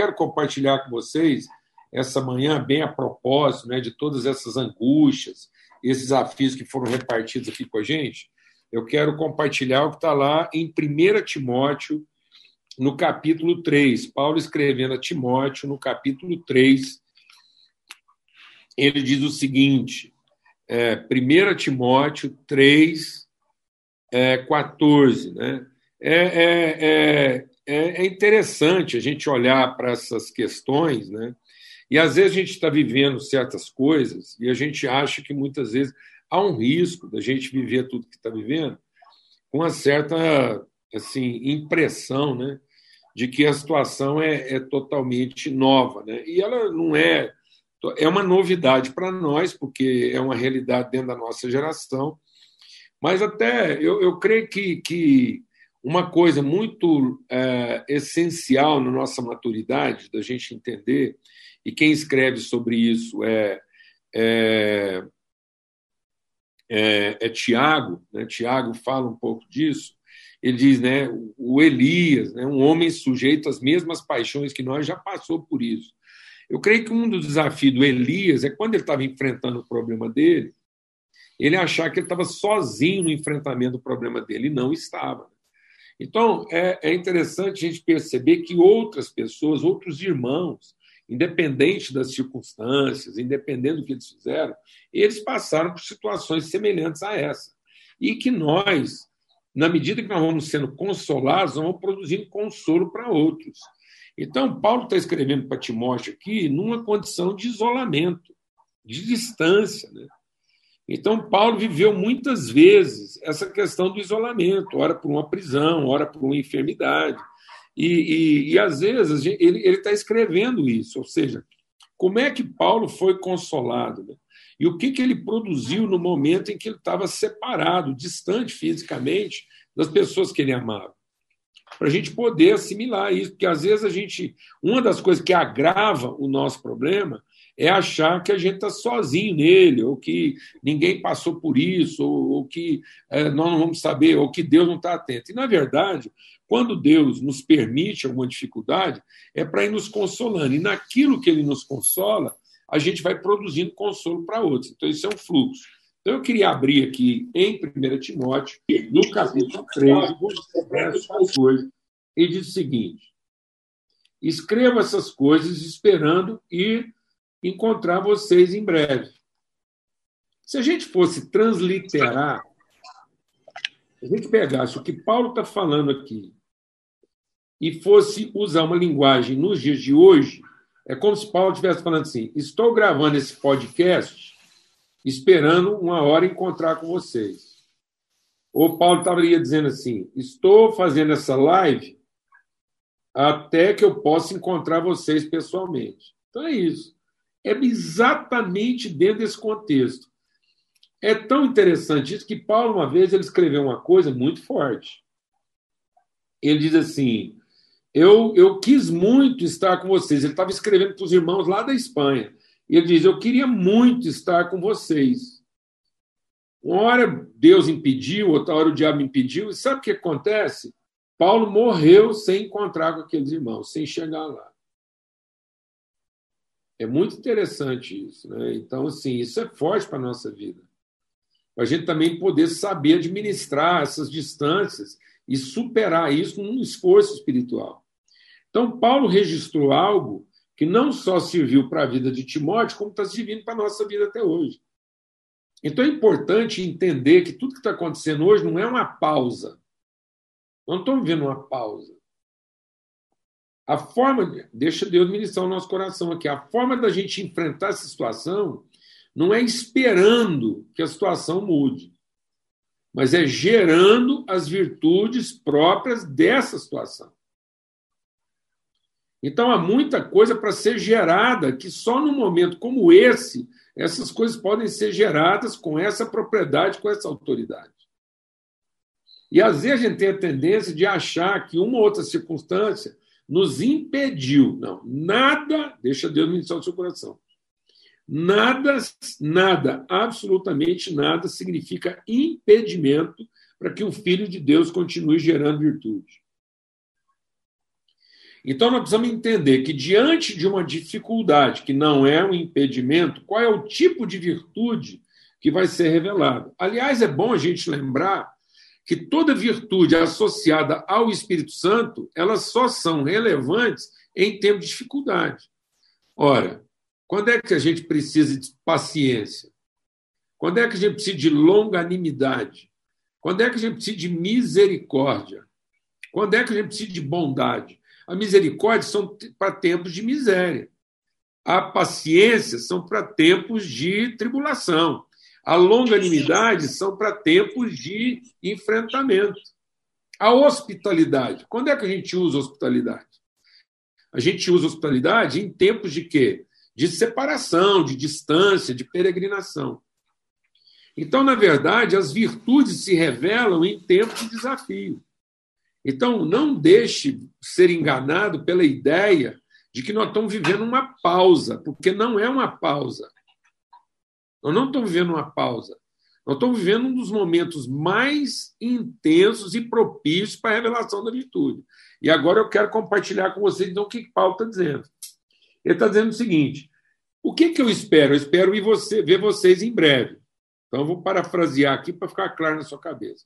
quero compartilhar com vocês essa manhã, bem a propósito né, de todas essas angústias, esses desafios que foram repartidos aqui com a gente. Eu quero compartilhar o que está lá em 1 Timóteo, no capítulo 3. Paulo escrevendo a Timóteo, no capítulo 3, ele diz o seguinte: é, 1 Timóteo 3, é, 14. Né? É, é, é, é, é interessante a gente olhar para essas questões, né? e às vezes a gente está vivendo certas coisas e a gente acha que muitas vezes há um risco da gente viver tudo que está vivendo com uma certa assim impressão, né, de que a situação é, é totalmente nova, né? E ela não é é uma novidade para nós porque é uma realidade dentro da nossa geração, mas até eu, eu creio que, que uma coisa muito é, essencial na nossa maturidade, da gente entender, e quem escreve sobre isso é, é, é, é Tiago, né? Tiago fala um pouco disso. Ele diz, né, o Elias, né, um homem sujeito às mesmas paixões que nós, já passou por isso. Eu creio que um dos desafios do Elias é quando ele estava enfrentando o problema dele, ele achar que ele estava sozinho no enfrentamento do problema dele, e não estava. Então, é, é interessante a gente perceber que outras pessoas, outros irmãos, independente das circunstâncias, independente do que eles fizeram, eles passaram por situações semelhantes a essa. E que nós, na medida que nós vamos sendo consolados, vamos produzindo consolo para outros. Então, Paulo está escrevendo para Timóteo aqui numa condição de isolamento, de distância. Né? Então, Paulo viveu muitas vezes essa questão do isolamento, ora por uma prisão, ora por uma enfermidade. E, e, e às vezes ele está escrevendo isso, ou seja, como é que Paulo foi consolado? Né? E o que, que ele produziu no momento em que ele estava separado, distante fisicamente das pessoas que ele amava? Para a gente poder assimilar isso, porque às vezes a gente. Uma das coisas que agrava o nosso problema é achar que a gente está sozinho nele, ou que ninguém passou por isso, ou, ou que é, nós não vamos saber, ou que Deus não está atento. E, na verdade, quando Deus nos permite alguma dificuldade, é para ir nos consolando. E naquilo que ele nos consola, a gente vai produzindo consolo para outros. Então, isso é um fluxo. Então, eu queria abrir aqui em 1 Timóteo, no capítulo 3, verso 14, e diz o seguinte: Escreva essas coisas esperando ir encontrar vocês em breve. Se a gente fosse transliterar, se a gente pegasse o que Paulo está falando aqui e fosse usar uma linguagem nos dias de hoje, é como se Paulo estivesse falando assim: estou gravando esse podcast esperando uma hora encontrar com vocês. Ou Paulo estaria dizendo assim: estou fazendo essa live até que eu possa encontrar vocês pessoalmente. Então é isso. É exatamente dentro desse contexto. É tão interessante isso que Paulo, uma vez, ele escreveu uma coisa muito forte. Ele diz assim: eu, eu quis muito estar com vocês. Ele estava escrevendo para os irmãos lá da Espanha. E ele diz: Eu queria muito estar com vocês. Uma hora Deus impediu, outra hora o diabo impediu. E sabe o que acontece? Paulo morreu sem encontrar com aqueles irmãos, sem chegar lá. É muito interessante isso. Né? Então, assim, isso é forte para a nossa vida. A gente também poder saber administrar essas distâncias e superar isso num esforço espiritual. Então, Paulo registrou algo que não só serviu para a vida de Timóteo, como está servindo para a nossa vida até hoje. Então, é importante entender que tudo que está acontecendo hoje não é uma pausa. Não estamos vendo uma pausa. A forma, deixa Deus ministrar o nosso coração aqui, a forma da gente enfrentar essa situação não é esperando que a situação mude mas é gerando as virtudes próprias dessa situação. Então há muita coisa para ser gerada que só num momento como esse, essas coisas podem ser geradas com essa propriedade, com essa autoridade. E às vezes a gente tem a tendência de achar que uma ou outra circunstância nos impediu. Não, nada, deixa Deus ministrar o seu coração. Nada, nada, absolutamente nada significa impedimento para que o Filho de Deus continue gerando virtude. Então, nós precisamos entender que, diante de uma dificuldade que não é um impedimento, qual é o tipo de virtude que vai ser revelado. Aliás, é bom a gente lembrar que toda virtude associada ao Espírito Santo, elas só são relevantes em tempo de dificuldade. Ora, quando é que a gente precisa de paciência? Quando é que a gente precisa de longanimidade? Quando é que a gente precisa de misericórdia? Quando é que a gente precisa de bondade? A misericórdia são para tempos de miséria. A paciência são para tempos de tribulação. A longanimidade são para tempos de enfrentamento. A hospitalidade. Quando é que a gente usa hospitalidade? A gente usa hospitalidade em tempos de quê? De separação, de distância, de peregrinação. Então, na verdade, as virtudes se revelam em tempos de desafio. Então, não deixe ser enganado pela ideia de que nós estamos vivendo uma pausa, porque não é uma pausa. Nós não estamos vivendo uma pausa. Nós estamos vivendo um dos momentos mais intensos e propícios para a revelação da virtude. E agora eu quero compartilhar com vocês então, o que Paulo está dizendo. Ele está dizendo o seguinte: o que, que eu espero? Eu espero ir você, ver vocês em breve. Então, eu vou parafrasear aqui para ficar claro na sua cabeça.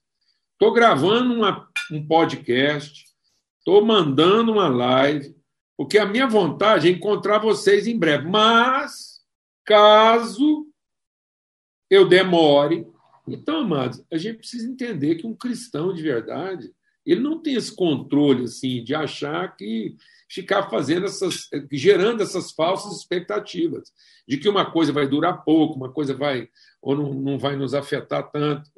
Estou gravando uma, um podcast, estou mandando uma live, porque a minha vontade é encontrar vocês em breve. Mas, caso eu demore. Então, amados, a gente precisa entender que um cristão de verdade, ele não tem esse controle assim de achar que ficar fazendo essas gerando essas falsas expectativas de que uma coisa vai durar pouco, uma coisa vai ou não, não vai nos afetar tanto.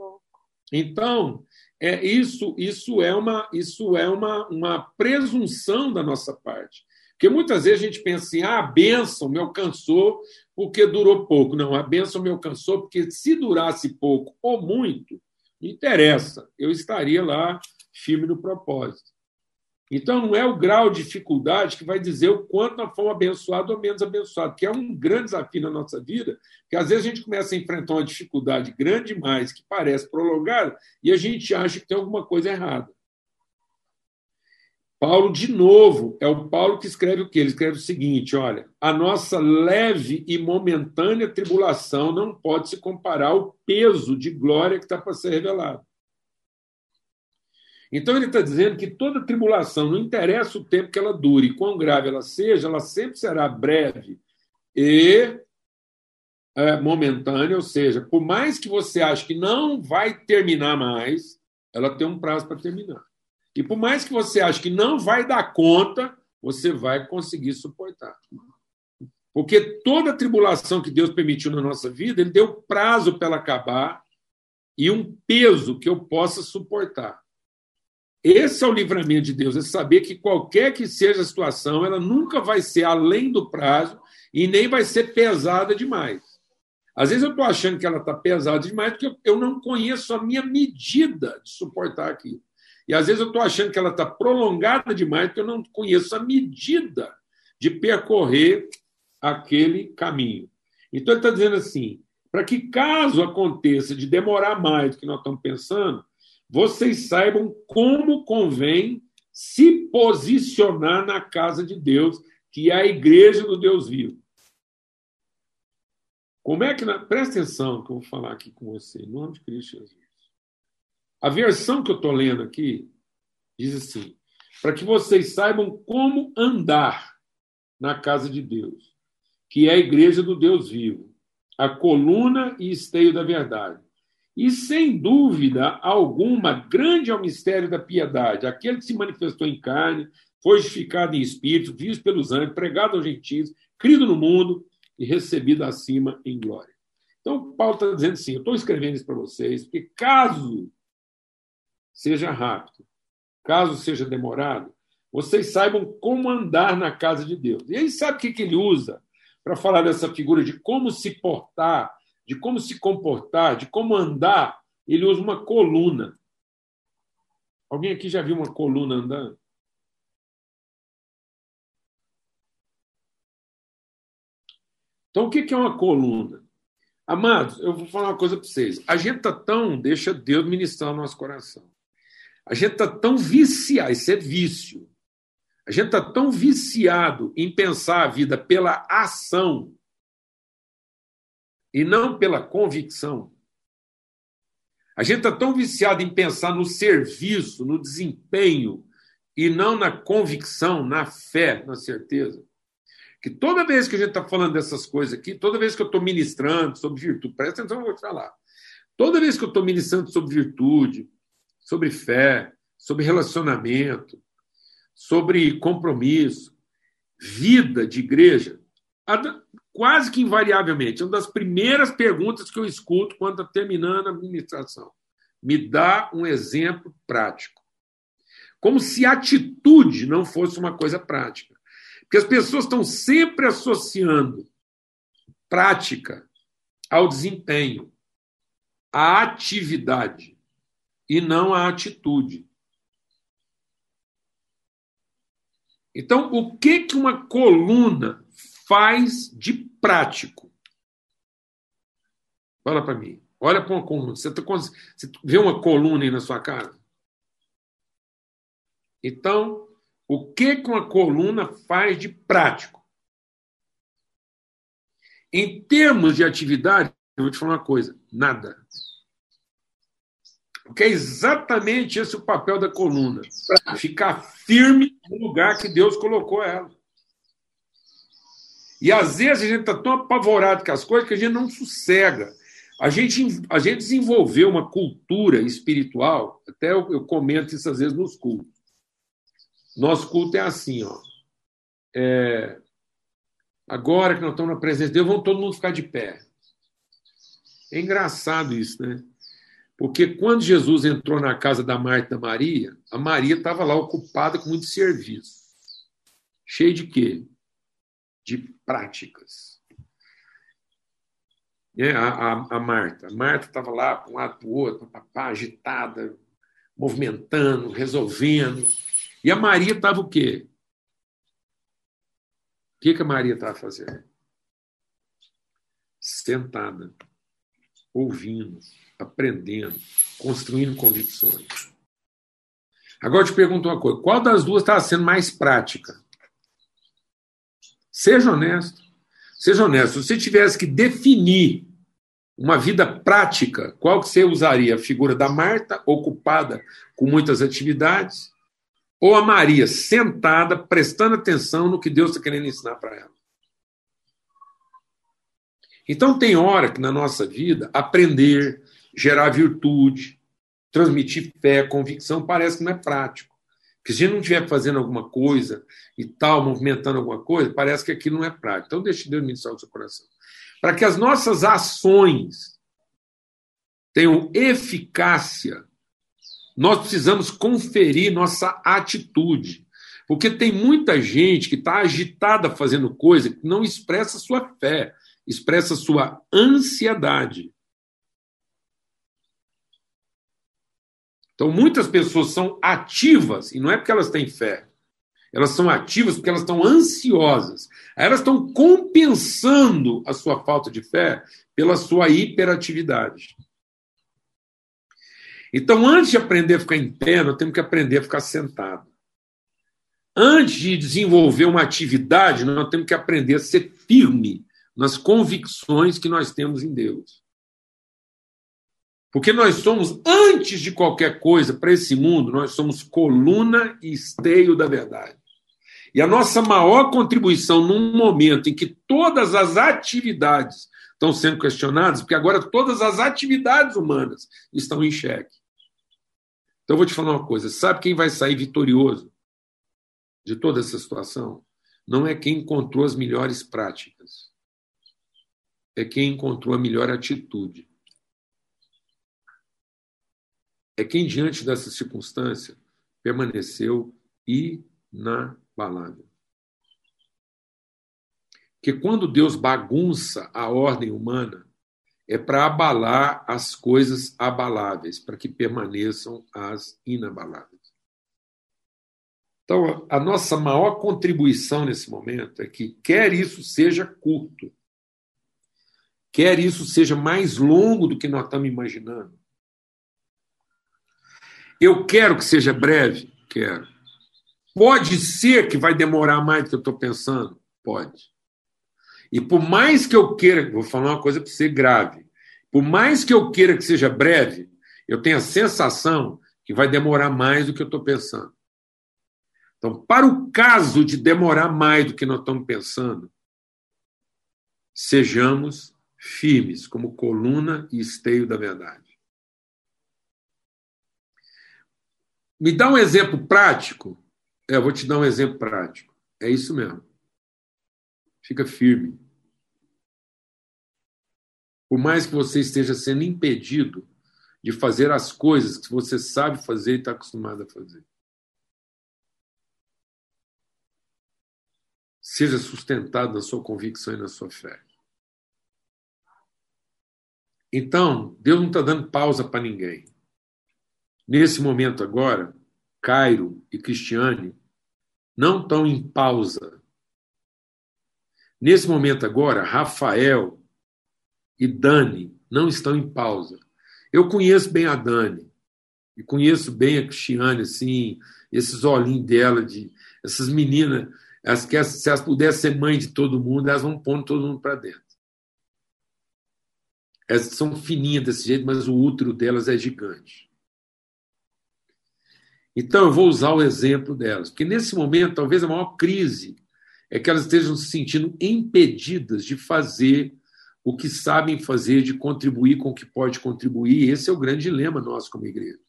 Então, é isso isso é uma isso é uma, uma presunção da nossa parte. Porque muitas vezes a gente pensa assim, ah, a bênção me alcançou porque durou pouco. Não, a bênção me alcançou porque se durasse pouco ou muito, interessa, eu estaria lá firme no propósito. Então, não é o grau de dificuldade que vai dizer o quanto nós fomos abençoados ou menos abençoados, que é um grande desafio na nossa vida, que às vezes a gente começa a enfrentar uma dificuldade grande demais, que parece prolongada, e a gente acha que tem alguma coisa errada. Paulo, de novo, é o Paulo que escreve o quê? Ele escreve o seguinte: olha, a nossa leve e momentânea tribulação não pode se comparar ao peso de glória que está para ser revelado. Então ele está dizendo que toda tribulação, não interessa o tempo que ela dure, quão grave ela seja, ela sempre será breve e é, momentânea, ou seja, por mais que você ache que não vai terminar mais, ela tem um prazo para terminar. E por mais que você ache que não vai dar conta, você vai conseguir suportar. Porque toda tribulação que Deus permitiu na nossa vida, Ele deu prazo para ela acabar e um peso que eu possa suportar. Esse é o livramento de Deus, é saber que qualquer que seja a situação, ela nunca vai ser além do prazo e nem vai ser pesada demais. Às vezes eu estou achando que ela está pesada demais porque eu não conheço a minha medida de suportar aquilo. E às vezes eu estou achando que ela está prolongada demais, porque eu não conheço a medida de percorrer aquele caminho. Então ele está dizendo assim: para que caso aconteça de demorar mais do que nós estamos pensando, vocês saibam como convém se posicionar na casa de Deus, que é a igreja do Deus vivo. Como é que. Na... Presta atenção que eu vou falar aqui com você, em nome de Cristo Jesus. A versão que eu estou lendo aqui diz assim: para que vocês saibam como andar na casa de Deus, que é a igreja do Deus vivo, a coluna e esteio da verdade. E sem dúvida alguma, grande é o mistério da piedade, aquele que se manifestou em carne, foi justificado em espírito, visto pelos anjos, pregado aos gentios, crido no mundo e recebido acima em glória. Então, Paulo está dizendo assim: eu estou escrevendo isso para vocês, porque caso seja rápido. Caso seja demorado, vocês saibam como andar na casa de Deus. E aí, sabe o que, ele usa para falar dessa figura de como se portar, de como se comportar, de como andar? Ele usa uma coluna. Alguém aqui já viu uma coluna andando? Então, o que é uma coluna? Amados, eu vou falar uma coisa para vocês. A gente está tão. Deixa Deus ministrar o nosso coração. A gente está tão viciado, isso é vício. A gente está tão viciado em pensar a vida pela ação e não pela convicção. A gente está tão viciado em pensar no serviço, no desempenho, e não na convicção, na fé, na certeza. Que toda vez que a gente está falando dessas coisas aqui, toda vez que eu estou ministrando sobre virtude, presta atenção, eu vou te falar. Toda vez que eu estou ministrando sobre virtude, sobre fé, sobre relacionamento, sobre compromisso, vida de igreja, quase que invariavelmente, é uma das primeiras perguntas que eu escuto quando está terminando a administração. Me dá um exemplo prático. Como se atitude não fosse uma coisa prática. Porque as pessoas estão sempre associando prática ao desempenho, à atividade, e não à atitude. Então, o que, que uma coluna faz de prático? Fala para mim. Olha para uma coluna. Você, tá, você vê uma coluna aí na sua casa? Então, o que, que uma coluna faz de prático? Em termos de atividade, eu vou te falar uma coisa: nada. Porque é exatamente esse o papel da coluna ficar firme no lugar que Deus colocou ela. E às vezes a gente está tão apavorado com as coisas que a gente não sossega. A gente, a gente desenvolveu uma cultura espiritual, até eu, eu comento isso às vezes nos cultos. Nosso culto é assim, ó. É, agora que nós estamos na presença de Deus, vamos todo mundo ficar de pé. É engraçado isso, né? Porque quando Jesus entrou na casa da Marta e da Maria, a Maria estava lá ocupada com muito serviço. Cheio de quê? De práticas. É, a, a, a, Marta. A Marta estava lá um lado para o outro, papá, agitada, movimentando, resolvendo. E a Maria estava o quê? O que, que a Maria estava fazendo? Sentada, ouvindo aprendendo, construindo convicções. Agora eu te pergunto uma coisa: qual das duas está sendo mais prática? Seja honesto. Seja honesto. Se você tivesse que definir uma vida prática, qual que você usaria? A figura da Marta, ocupada com muitas atividades, ou a Maria, sentada, prestando atenção no que Deus está querendo ensinar para ela? Então, tem hora que na nossa vida aprender, gerar virtude, transmitir fé, convicção, parece que não é prático. Porque se a gente não estiver fazendo alguma coisa e tal, movimentando alguma coisa, parece que aquilo não é prático. Então, deixe Deus ministrar o seu coração. Para que as nossas ações tenham eficácia, nós precisamos conferir nossa atitude. Porque tem muita gente que está agitada fazendo coisa que não expressa sua fé, expressa sua ansiedade. Então, muitas pessoas são ativas, e não é porque elas têm fé. Elas são ativas porque elas estão ansiosas. elas estão compensando a sua falta de fé pela sua hiperatividade. Então, antes de aprender a ficar em pé, nós temos que aprender a ficar sentado. Antes de desenvolver uma atividade, nós temos que aprender a ser firme nas convicções que nós temos em Deus. Porque nós somos, antes de qualquer coisa, para esse mundo, nós somos coluna e esteio da verdade. E a nossa maior contribuição num momento em que todas as atividades estão sendo questionadas, porque agora todas as atividades humanas estão em xeque. Então eu vou te falar uma coisa: sabe quem vai sair vitorioso de toda essa situação? Não é quem encontrou as melhores práticas, é quem encontrou a melhor atitude é quem, diante dessa circunstância, permaneceu inabalável. Que quando Deus bagunça a ordem humana, é para abalar as coisas abaláveis, para que permaneçam as inabaláveis. Então, a nossa maior contribuição nesse momento é que, quer isso seja curto, quer isso seja mais longo do que nós estamos imaginando, eu quero que seja breve? Quero. Pode ser que vai demorar mais do que eu estou pensando? Pode. E por mais que eu queira, vou falar uma coisa para ser grave, por mais que eu queira que seja breve, eu tenho a sensação que vai demorar mais do que eu estou pensando. Então, para o caso de demorar mais do que nós estamos pensando, sejamos firmes como coluna e esteio da verdade. Me dá um exemplo prático. É, eu vou te dar um exemplo prático. É isso mesmo. Fica firme. Por mais que você esteja sendo impedido de fazer as coisas que você sabe fazer e está acostumado a fazer. Seja sustentado na sua convicção e na sua fé. Então, Deus não está dando pausa para ninguém. Nesse momento agora, Cairo e Cristiane não estão em pausa. Nesse momento agora, Rafael e Dani não estão em pausa. Eu conheço bem a Dani e conheço bem a Cristiane, assim, esses olhinhos dela, de essas meninas, elas que se elas pudessem ser mãe de todo mundo, elas vão pondo todo mundo para dentro. Elas são fininhas desse jeito, mas o útero delas é gigante. Então, eu vou usar o exemplo delas, porque nesse momento, talvez a maior crise é que elas estejam se sentindo impedidas de fazer o que sabem fazer, de contribuir com o que pode contribuir. Esse é o grande dilema nosso como igreja.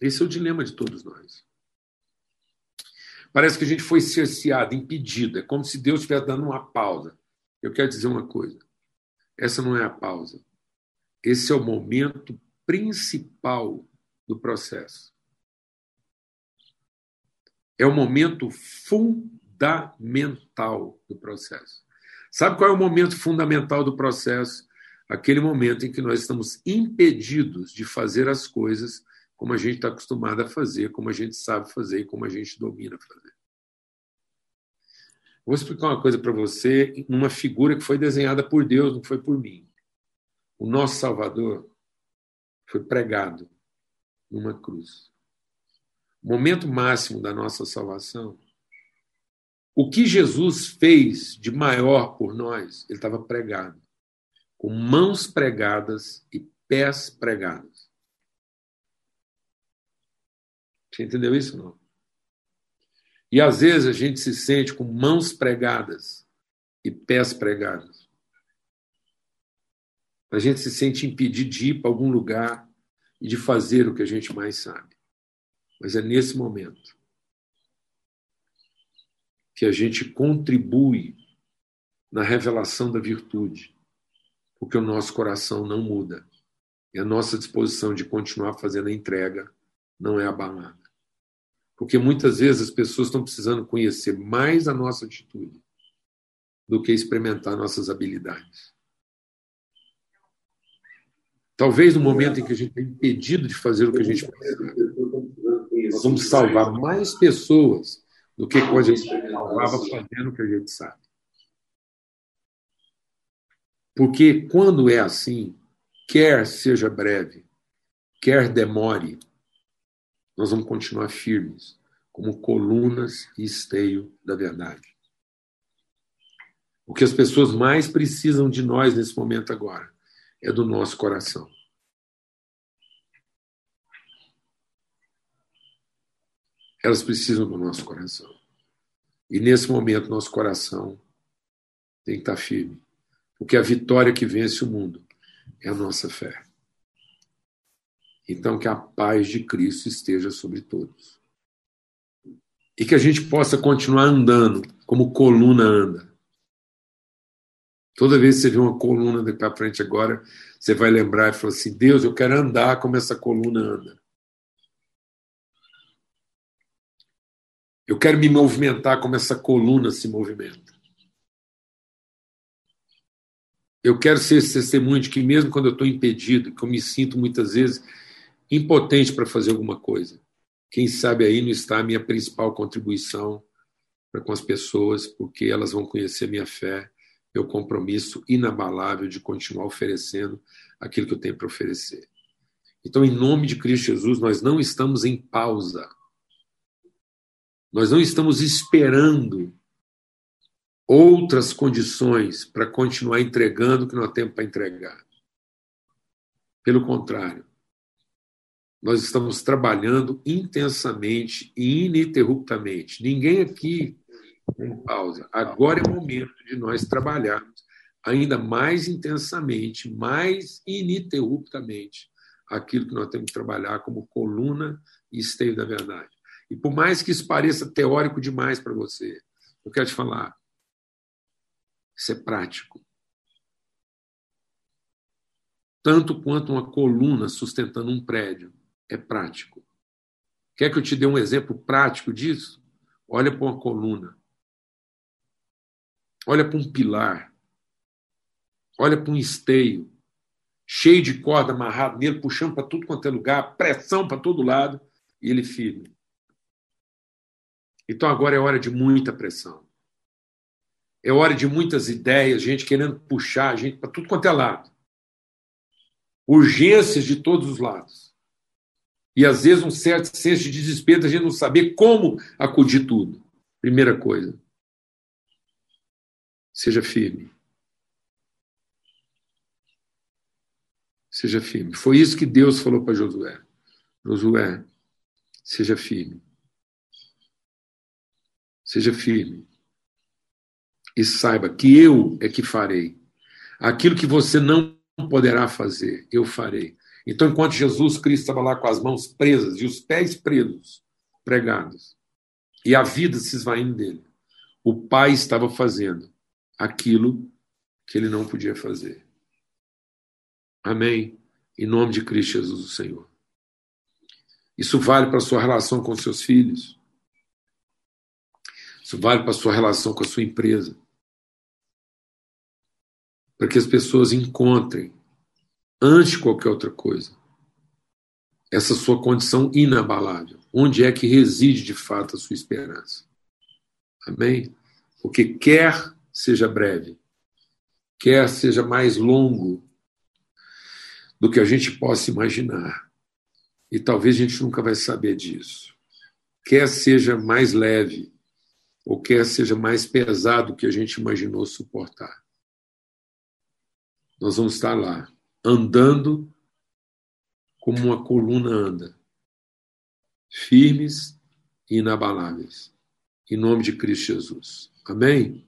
Esse é o dilema de todos nós. Parece que a gente foi cerceado, impedido. É como se Deus estivesse dando uma pausa. Eu quero dizer uma coisa: essa não é a pausa. Esse é o momento principal do processo. É o momento fundamental do processo. Sabe qual é o momento fundamental do processo? Aquele momento em que nós estamos impedidos de fazer as coisas como a gente está acostumado a fazer, como a gente sabe fazer e como a gente domina fazer. Vou explicar uma coisa para você, uma figura que foi desenhada por Deus, não foi por mim. O nosso Salvador foi pregado numa cruz. Momento máximo da nossa salvação o que Jesus fez de maior por nós, ele estava pregado, com mãos pregadas e pés pregados. Você entendeu isso não? E às vezes a gente se sente com mãos pregadas e pés pregados. A gente se sente impedido de ir para algum lugar e de fazer o que a gente mais sabe. Mas é nesse momento que a gente contribui na revelação da virtude, porque o nosso coração não muda e a nossa disposição de continuar fazendo a entrega não é abalada. Porque muitas vezes as pessoas estão precisando conhecer mais a nossa atitude do que experimentar nossas habilidades. Talvez no momento em que a gente é impedido de fazer o que a gente precisa, nós vamos salvar mais pessoas do que quando a gente salvava fazendo o que a gente sabe. Porque quando é assim, quer seja breve, quer demore, nós vamos continuar firmes, como colunas e esteio da verdade. O que as pessoas mais precisam de nós nesse momento agora é do nosso coração. elas precisam do nosso coração. E nesse momento, nosso coração tem que estar firme. Porque a vitória que vence o mundo é a nossa fé. Então, que a paz de Cristo esteja sobre todos. E que a gente possa continuar andando como coluna anda. Toda vez que você vê uma coluna daqui para frente agora, você vai lembrar e falar assim: Deus, eu quero andar como essa coluna anda. Eu quero me movimentar como essa coluna se movimenta. Eu quero ser esse testemunho de que, mesmo quando eu estou impedido, que eu me sinto muitas vezes impotente para fazer alguma coisa, quem sabe aí não está a minha principal contribuição para com as pessoas, porque elas vão conhecer minha fé, meu compromisso inabalável de continuar oferecendo aquilo que eu tenho para oferecer. Então, em nome de Cristo Jesus, nós não estamos em pausa Nós não estamos esperando outras condições para continuar entregando o que nós temos para entregar. Pelo contrário, nós estamos trabalhando intensamente e ininterruptamente. Ninguém aqui tem pausa. Agora é o momento de nós trabalharmos ainda mais intensamente, mais ininterruptamente, aquilo que nós temos que trabalhar como coluna e esteio da verdade. E por mais que isso pareça teórico demais para você, eu quero te falar, isso é prático. Tanto quanto uma coluna sustentando um prédio é prático. Quer que eu te dê um exemplo prático disso? Olha para uma coluna. Olha para um pilar. Olha para um esteio. Cheio de corda amarrado nele, puxando para tudo quanto é lugar, pressão para todo lado, e ele firme. Então agora é hora de muita pressão. É hora de muitas ideias, gente querendo puxar a gente para tudo quanto é lado. Urgências de todos os lados. E às vezes um certo senso de desespero da gente não saber como acudir tudo. Primeira coisa. Seja firme. Seja firme. Foi isso que Deus falou para Josué. Josué, seja firme. Seja firme e saiba que eu é que farei. Aquilo que você não poderá fazer, eu farei. Então, enquanto Jesus Cristo estava lá com as mãos presas e os pés presos, pregados, e a vida se esvaindo dele, o Pai estava fazendo aquilo que ele não podia fazer. Amém? Em nome de Cristo Jesus, o Senhor. Isso vale para a sua relação com seus filhos. Isso vale para a sua relação com a sua empresa para que as pessoas encontrem, antes de qualquer outra coisa, essa sua condição inabalável. Onde é que reside de fato a sua esperança? Amém? Porque quer seja breve, quer seja mais longo do que a gente possa imaginar, e talvez a gente nunca vai saber disso, quer seja mais leve, ou quer seja mais pesado do que a gente imaginou suportar nós vamos estar lá, andando como uma coluna anda, firmes e inabaláveis. Em nome de Cristo Jesus. Amém?